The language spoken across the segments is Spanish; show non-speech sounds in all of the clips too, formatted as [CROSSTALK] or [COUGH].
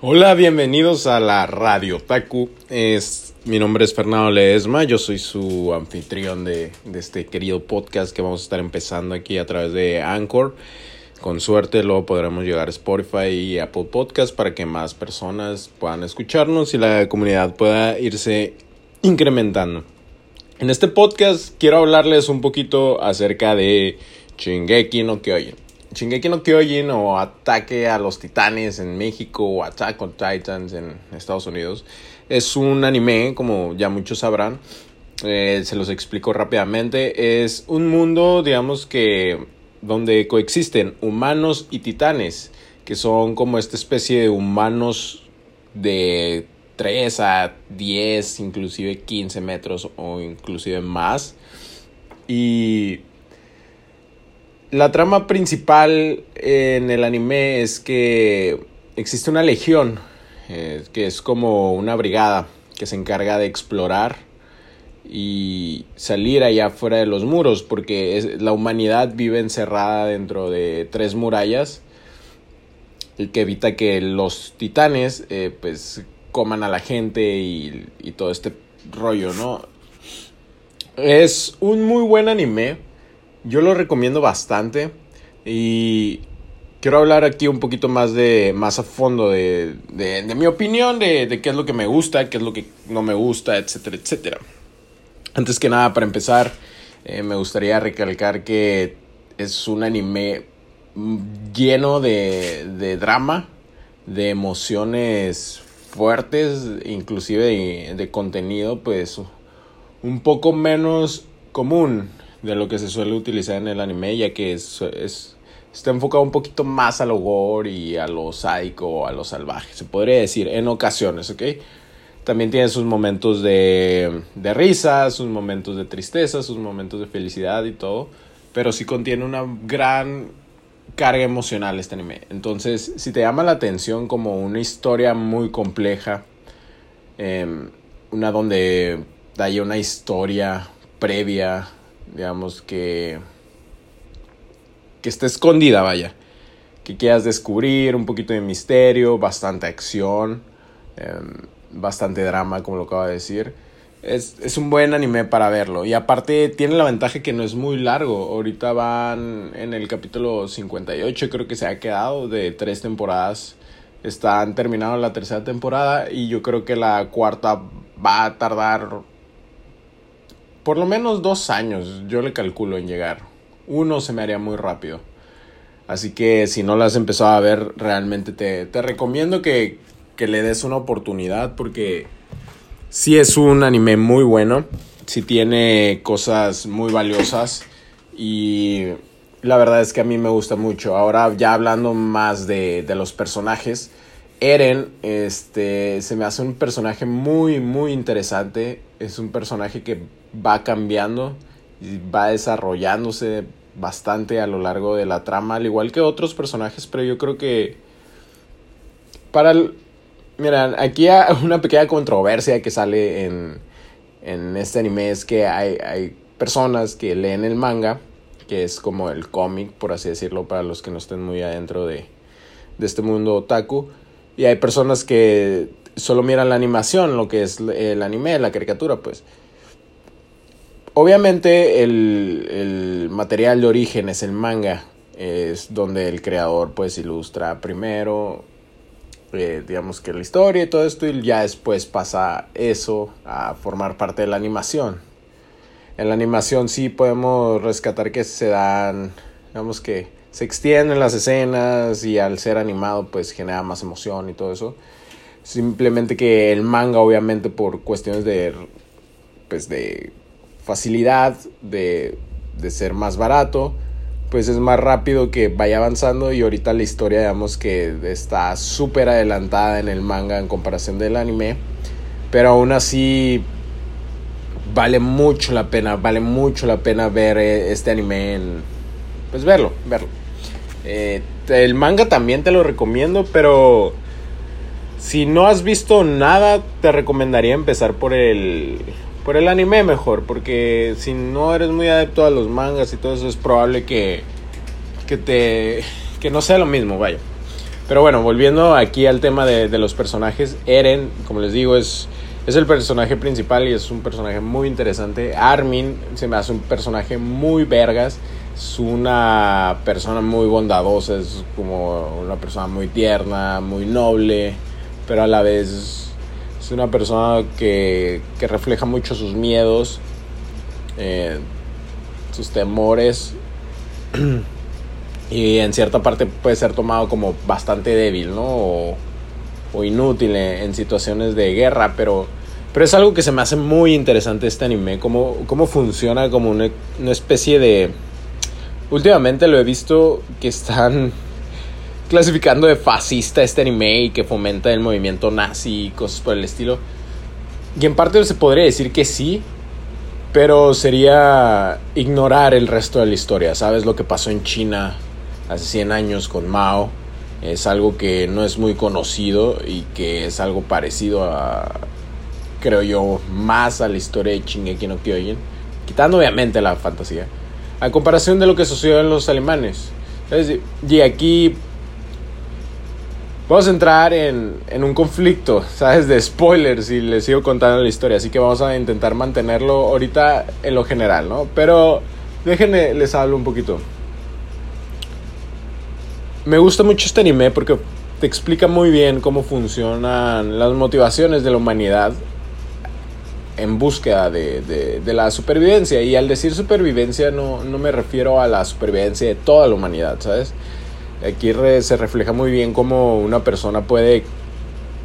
Hola, bienvenidos a la Radio Taku. Es, mi nombre es Fernando Ledesma, yo soy su anfitrión de, este querido podcast que vamos a estar empezando aquí a través de Anchor. Con suerte luego podremos llegar a Spotify y Apple Podcast para que más personas puedan escucharnos y la comunidad pueda irse incrementando. En este podcast quiero hablarles un poquito acerca de Shingeki no Kyojin. Shingeki no Kyojin o Ataque a los Titanes en México o Attack on Titans en Estados Unidos es un anime, como ya muchos sabrán. Eh, se los explico rápidamente. Es un mundo, digamos que donde coexisten humanos y titanes, que son como esta especie de humanos de 3 a 10, inclusive 15 metros o inclusive más. Y la trama principal en el anime es que existe una legión, eh, que es como una brigada que se encarga de explorar y salir allá fuera de los muros, porque la humanidad vive encerrada dentro de tres murallas, el que evita que los titanes eh, pues coman a la gente y, y todo este rollo, ¿no? Es un muy buen anime, yo lo recomiendo bastante y quiero hablar aquí un poquito más de más a fondo de, de, mi opinión de, qué es lo que me gusta, qué es lo que no me gusta, etcétera, etcétera. Antes que nada, para empezar, eh, me gustaría recalcar que es un anime lleno de, drama, de emociones fuertes, inclusive de, contenido, pues un poco menos común de lo que se suele utilizar en el anime, ya que es, es está enfocado un poquito más a lo gore y a lo sádico, a lo salvaje, se podría decir, en ocasiones, ¿ok? También tiene sus momentos de, de risa, sus momentos de tristeza, sus momentos de felicidad y todo. Pero sí contiene una gran carga emocional este anime. Entonces, si te llama la atención como una historia muy compleja, eh, una donde haya una historia previa, digamos que que esté escondida, vaya, que quieras descubrir un poquito de misterio, bastante acción. Eh, bastante drama, como lo acabo de decir. Es, es, un buen anime para verlo. Y aparte tiene la ventaja que no es muy largo. Ahorita van en el capítulo 58, creo que se ha quedado de tres temporadas. Están terminando la tercera temporada y yo creo que la cuarta va a tardar por lo menos dos años. Yo le calculo en llegar. Uno se me haría muy rápido. Así que si no la has empezado a ver, realmente te, te recomiendo que, que le des una oportunidad porque sí es un anime muy bueno, sí tiene cosas muy valiosas y la verdad es que a mí me gusta mucho. Ahora ya hablando más de, de los personajes, Eren este, se me hace un personaje muy muy interesante, es un personaje que va cambiando y va desarrollándose bastante a lo largo de la trama, al igual que otros personajes, pero yo creo que para el, aquí hay [LAUGHS] una pequeña controversia que sale en, en este anime es que hay, hay personas que leen el manga, que es como el cómic, por así decirlo, para los que no estén muy adentro de, de este mundo otaku. Y hay personas que solo miran la animación, lo que es el anime, la caricatura, pues. Obviamente el, el material de origen es el manga, es donde el creador pues ilustra primero eh, digamos que la historia y todo esto y ya después pasa eso a formar parte de la animación. En la animación sí podemos rescatar que se dan, digamos que se extienden las escenas y al ser animado pues genera más emoción y todo eso. Simplemente que el manga obviamente por cuestiones de pues de facilidad, de, de ser más barato, pues es más rápido que vaya avanzando y ahorita la historia digamos que está súper adelantada en el manga en comparación del anime pero aún así vale mucho la pena vale mucho la pena ver eh, este anime en, pues verlo verlo. Eh, el manga también te lo recomiendo pero si no has visto nada te recomendaría empezar por el por el anime mejor, porque si no eres muy adepto a los mangas y todo eso es probable que, que te que no sea lo mismo, vaya. Pero bueno, volviendo aquí al tema de, de los personajes, Eren, como les digo, es, es el personaje principal y es un personaje muy interesante. Armin se me hace un personaje muy vergas. Es una persona muy bondadosa, es como una persona muy tierna, muy noble, pero a la vez es una persona que, que refleja mucho sus miedos, eh, sus temores. [CLEARS THROAT] y en cierta parte puede ser tomado como bastante débil, ¿no? O, o inútil en, en, situaciones de guerra, pero, pero es algo que se me hace muy interesante este anime, cómo, cómo funciona como una, una especie de... Últimamente lo he visto que están clasificando de fascista este anime y que fomenta el movimiento nazi y cosas por el estilo. Y en parte se podría decir que sí, pero sería ignorar el resto de la historia. ¿Sabes lo que pasó en China hace 100 años con Mao? Es algo que no es muy conocido y que es algo parecido a, creo yo, más a la historia de Shingeki no Kyojin, quitando obviamente la fantasía, a comparación de lo que sucedió en los alemanes. Y aquí vamos a entrar en, en, un conflicto, ¿sabes? De spoilers y les sigo contando la historia. Así que vamos a intentar mantenerlo ahorita en lo general, ¿no? Pero déjenme, les hablo un poquito. Me gusta mucho este anime porque te explica muy bien cómo funcionan las motivaciones de la humanidad en búsqueda de, de, de la supervivencia. Y al decir supervivencia no, no me refiero a la supervivencia de toda la humanidad, ¿sabes? Aquí re, se refleja muy bien cómo una persona puede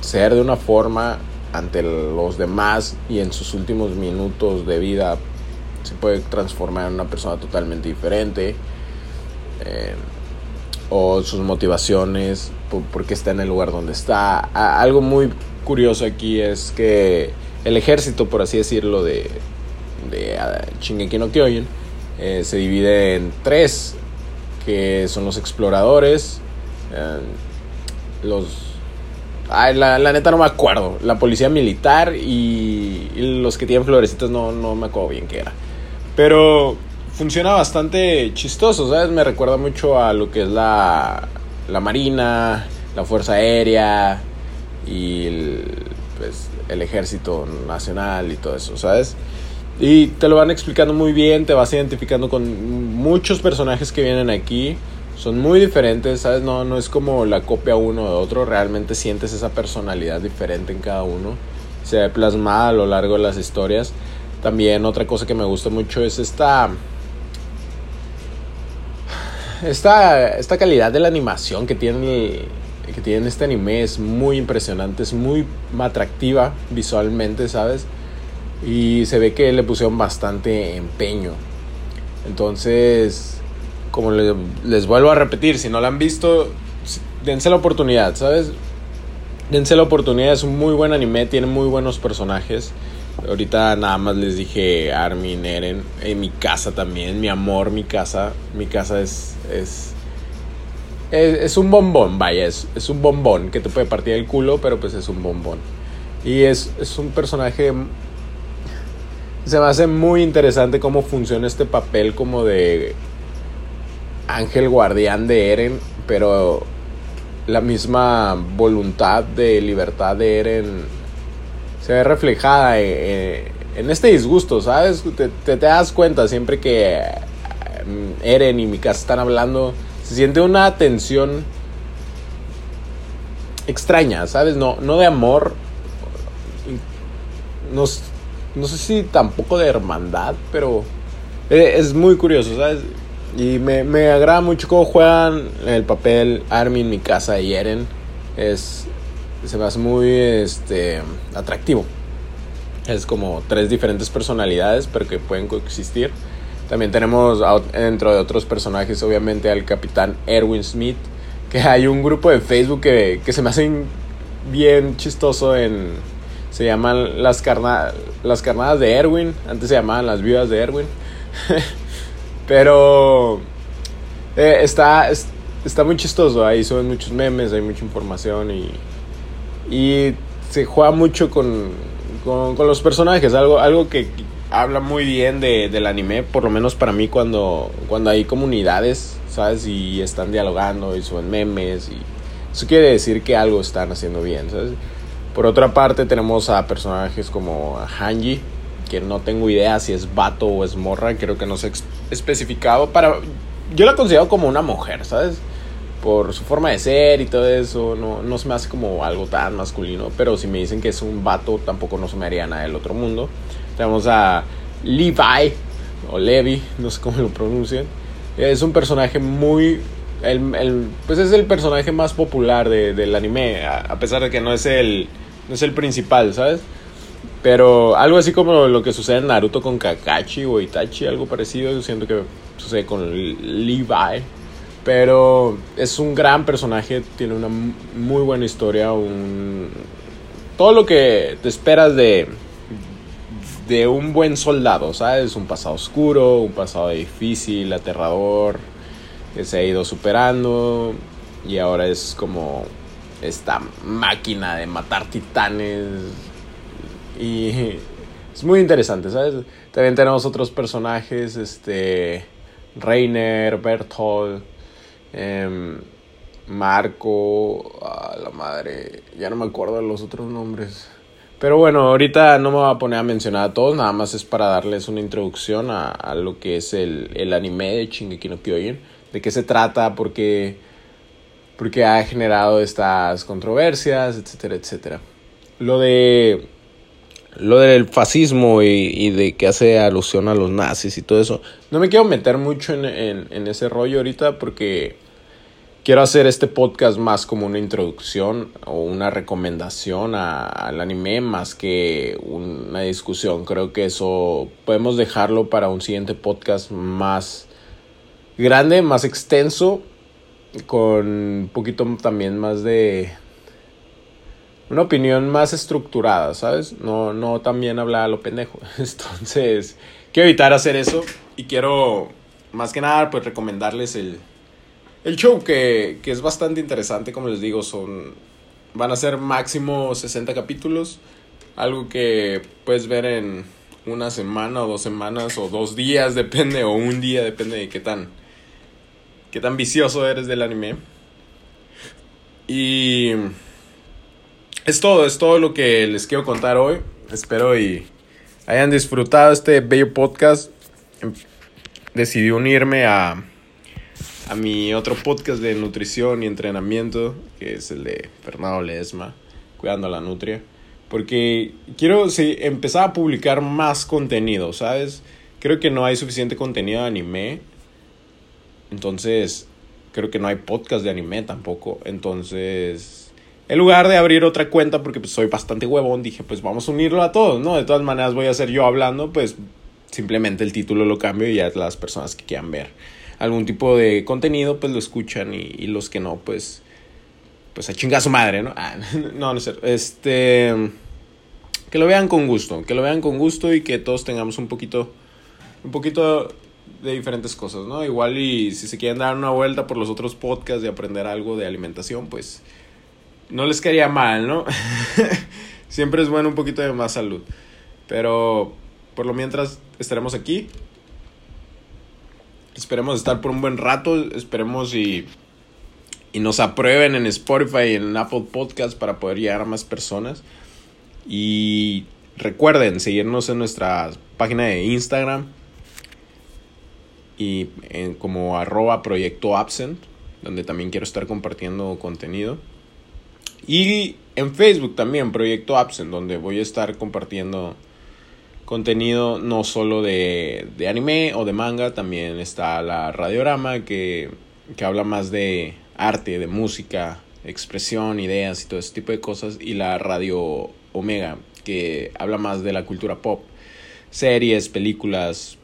ser de una forma ante los demás y en sus últimos minutos de vida se puede transformar en una persona totalmente diferente. Eh, o sus motivaciones, por, por, qué está en el lugar donde está. Algo muy curioso aquí es que el ejército, por así decirlo, de, de uh, no Kyojin, eh, se divide en tres que son los exploradores, eh, los... Ay, la, la, neta no me acuerdo, la policía militar y, y, los que tienen florecitas no, no me acuerdo bien qué era. Pero funciona bastante chistoso, ¿sabes? Me recuerda mucho a lo que es la, la Marina, la Fuerza Aérea y el, pues, el Ejército Nacional y todo eso, ¿sabes? Y te lo van explicando muy bien, te vas identificando con muchos personajes que vienen aquí. Son muy diferentes, ¿sabes? No, no es como la copia uno de otro, realmente sientes esa personalidad diferente en cada uno. Se ve plasmada a lo largo de las historias. También otra cosa que me gusta mucho es esta... Esta, esta calidad de la animación que tiene, que tiene este anime es muy impresionante, es muy atractiva visualmente, ¿sabes? Y se ve que le pusieron bastante empeño. Entonces, como les, vuelvo a repetir, si no la han visto, dense la oportunidad, ¿sabes? Dense la oportunidad, es un muy buen anime, tiene muy buenos personajes. Ahorita nada más les dije Armin, Eren, en mi casa también, mi amor, mi casa, mi casa es, es, es, es un bombón, vaya, es, es, un bombón que te puede partir el culo, pero pues es un bombón. Y es, es un personaje se me hace muy interesante cómo funciona este papel como de ángel guardián de Eren, pero la misma voluntad de libertad de Eren se ve reflejada en, este disgusto, ¿sabes? Te, te, te, das cuenta siempre que mm, Eren y Mikasa están hablando, se siente una tensión extraña, ¿sabes? No, no de amor. Nos no sé si tampoco de hermandad, pero es muy curioso, ¿sabes? Y me, me agrada mucho cómo juegan el papel Armin, Mikasa y Eren. Es, se me hace muy este, atractivo. Es como tres diferentes personalidades, pero que pueden coexistir. También tenemos dentro de otros personajes, obviamente, al capitán Erwin Smith. Que hay un grupo de Facebook que, que se me hacen bien chistoso en, se llaman las, carna las carnadas de Erwin. Antes se llamaban las viudas de Erwin. [LAUGHS] Pero eh, está, está muy chistoso. Ahí suben muchos memes, hay mucha información y, y se juega mucho con, con, los personajes. Algo, algo que habla muy bien de, del anime, por lo menos para mí, cuando, cuando hay comunidades, ¿sabes? Y están dialogando y suben memes Eso quiere decir que algo están haciendo bien, ¿sabes? Por otra parte tenemos a personajes como Hanji, que no tengo idea si es vato o es morra, creo que no se ha especificado. Para, yo la considero como una mujer, ¿sabes? Por su forma de ser y todo eso, no, no se me hace como algo tan masculino, pero si me dicen que es un vato, tampoco no se me haría nada del otro mundo. Tenemos a Levi, o Levi, no sé cómo lo pronuncian. Es un personaje muy... Pues es el personaje más popular del anime, a, pesar de que no es el, no es el principal, ¿sabes? Pero algo así como lo que sucede en Naruto con Kakashi o Itachi, algo parecido, yo siento que sucede con Levi. Pero es un gran personaje, tiene una muy buena historia, todo lo que te esperas de, de un buen soldado, ¿sabes? Un pasado oscuro, un pasado difícil, aterrador, que se ha ido superando y ahora es como esta máquina de matar titanes y es muy interesante, ¿sabes? También tenemos otros personajes, este Reiner, Berthold, em, Marco, a la madre, ya no me acuerdo de los otros nombres. Pero bueno, ahorita no me voy a poner a mencionar a todos, nada más es para darles una introducción a, lo que es el, el, anime de Shingeki no Kyojin, de qué se trata, por qué, ha generado estas controversias, etcétera, etcétera. Lo de lo del fascismo y, de que hace alusión a los nazis y todo eso, no me quiero meter mucho en, en ese rollo ahorita porque quiero hacer este podcast más como una introducción o una recomendación al anime más que una discusión. Creo que eso podemos dejarlo para un siguiente podcast más grande, más extenso, con un poquito también más de una opinión más estructurada, ¿sabes? No, no también hablar a lo pendejo. [LAUGHS] Entonces, quiero evitar hacer eso y quiero más que nada pues recomendarles el el show que, que es bastante interesante, como les digo, son van a ser máximo 60 capítulos, algo que puedes ver en una semana o dos semanas o dos días, [LAUGHS] depende, o un día, depende de qué tan, qué tan vicioso eres del anime. Y es todo, es todo lo que les quiero contar hoy. Espero y hayan disfrutado este bello podcast. Decidí unirme a a mi otro podcast de nutrición y entrenamiento, que es el de Fernando Ledesma, Cuidando a la Nutria. Porque quiero sí, empezar a publicar más contenido, ¿sabes? Creo que no hay suficiente contenido de anime. Entonces, creo que no hay podcast de anime tampoco. Entonces, en lugar de abrir otra cuenta, porque pues, soy bastante huevón, dije, pues vamos a unirlo a todos, ¿no? De todas maneras voy a ser yo hablando, pues simplemente el título lo cambio y ya las personas que quieran ver algún tipo de contenido, pues lo escuchan y, los que no, pues, pues a chingar su madre, ¿no? Ah, [LAUGHS] no, no es. Este, que lo vean con gusto, que lo vean con gusto y que todos tengamos un poquito, un poquito de diferentes cosas, ¿no? Igual y si se quieren dar una vuelta por los otros podcasts y aprender algo de alimentación, pues no les quedaría mal, ¿no? [LAUGHS] Siempre es bueno un poquito de más salud. Pero por lo mientras estaremos aquí Esperemos estar por un buen rato. Esperemos y, y nos aprueben en Spotify y en Apple Podcast para poder llegar a más personas. Y recuerden seguirnos en nuestra página de Instagram y en como arroba proyecto absent, donde también quiero estar compartiendo contenido. Y en Facebook también, Proyecto Absent, donde voy a estar compartiendo contenido no solo de, de, anime o de manga, también está la radiorama que, que habla más de arte, de música, expresión, ideas y todo ese tipo de cosas, y la radio Omega que habla más de la cultura pop, series, películas,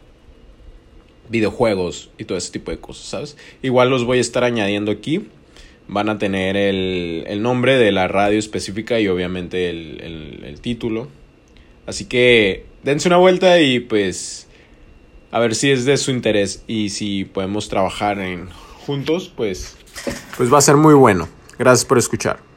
videojuegos y todo ese tipo de cosas, ¿sabes? Igual los voy a estar añadiendo aquí. Van a tener el, el nombre de la radio específica y obviamente el, el, título. Así que dense una vuelta y pues a ver si es de su interés y si podemos trabajar en juntos, pues pues va a ser muy bueno. Gracias por escuchar.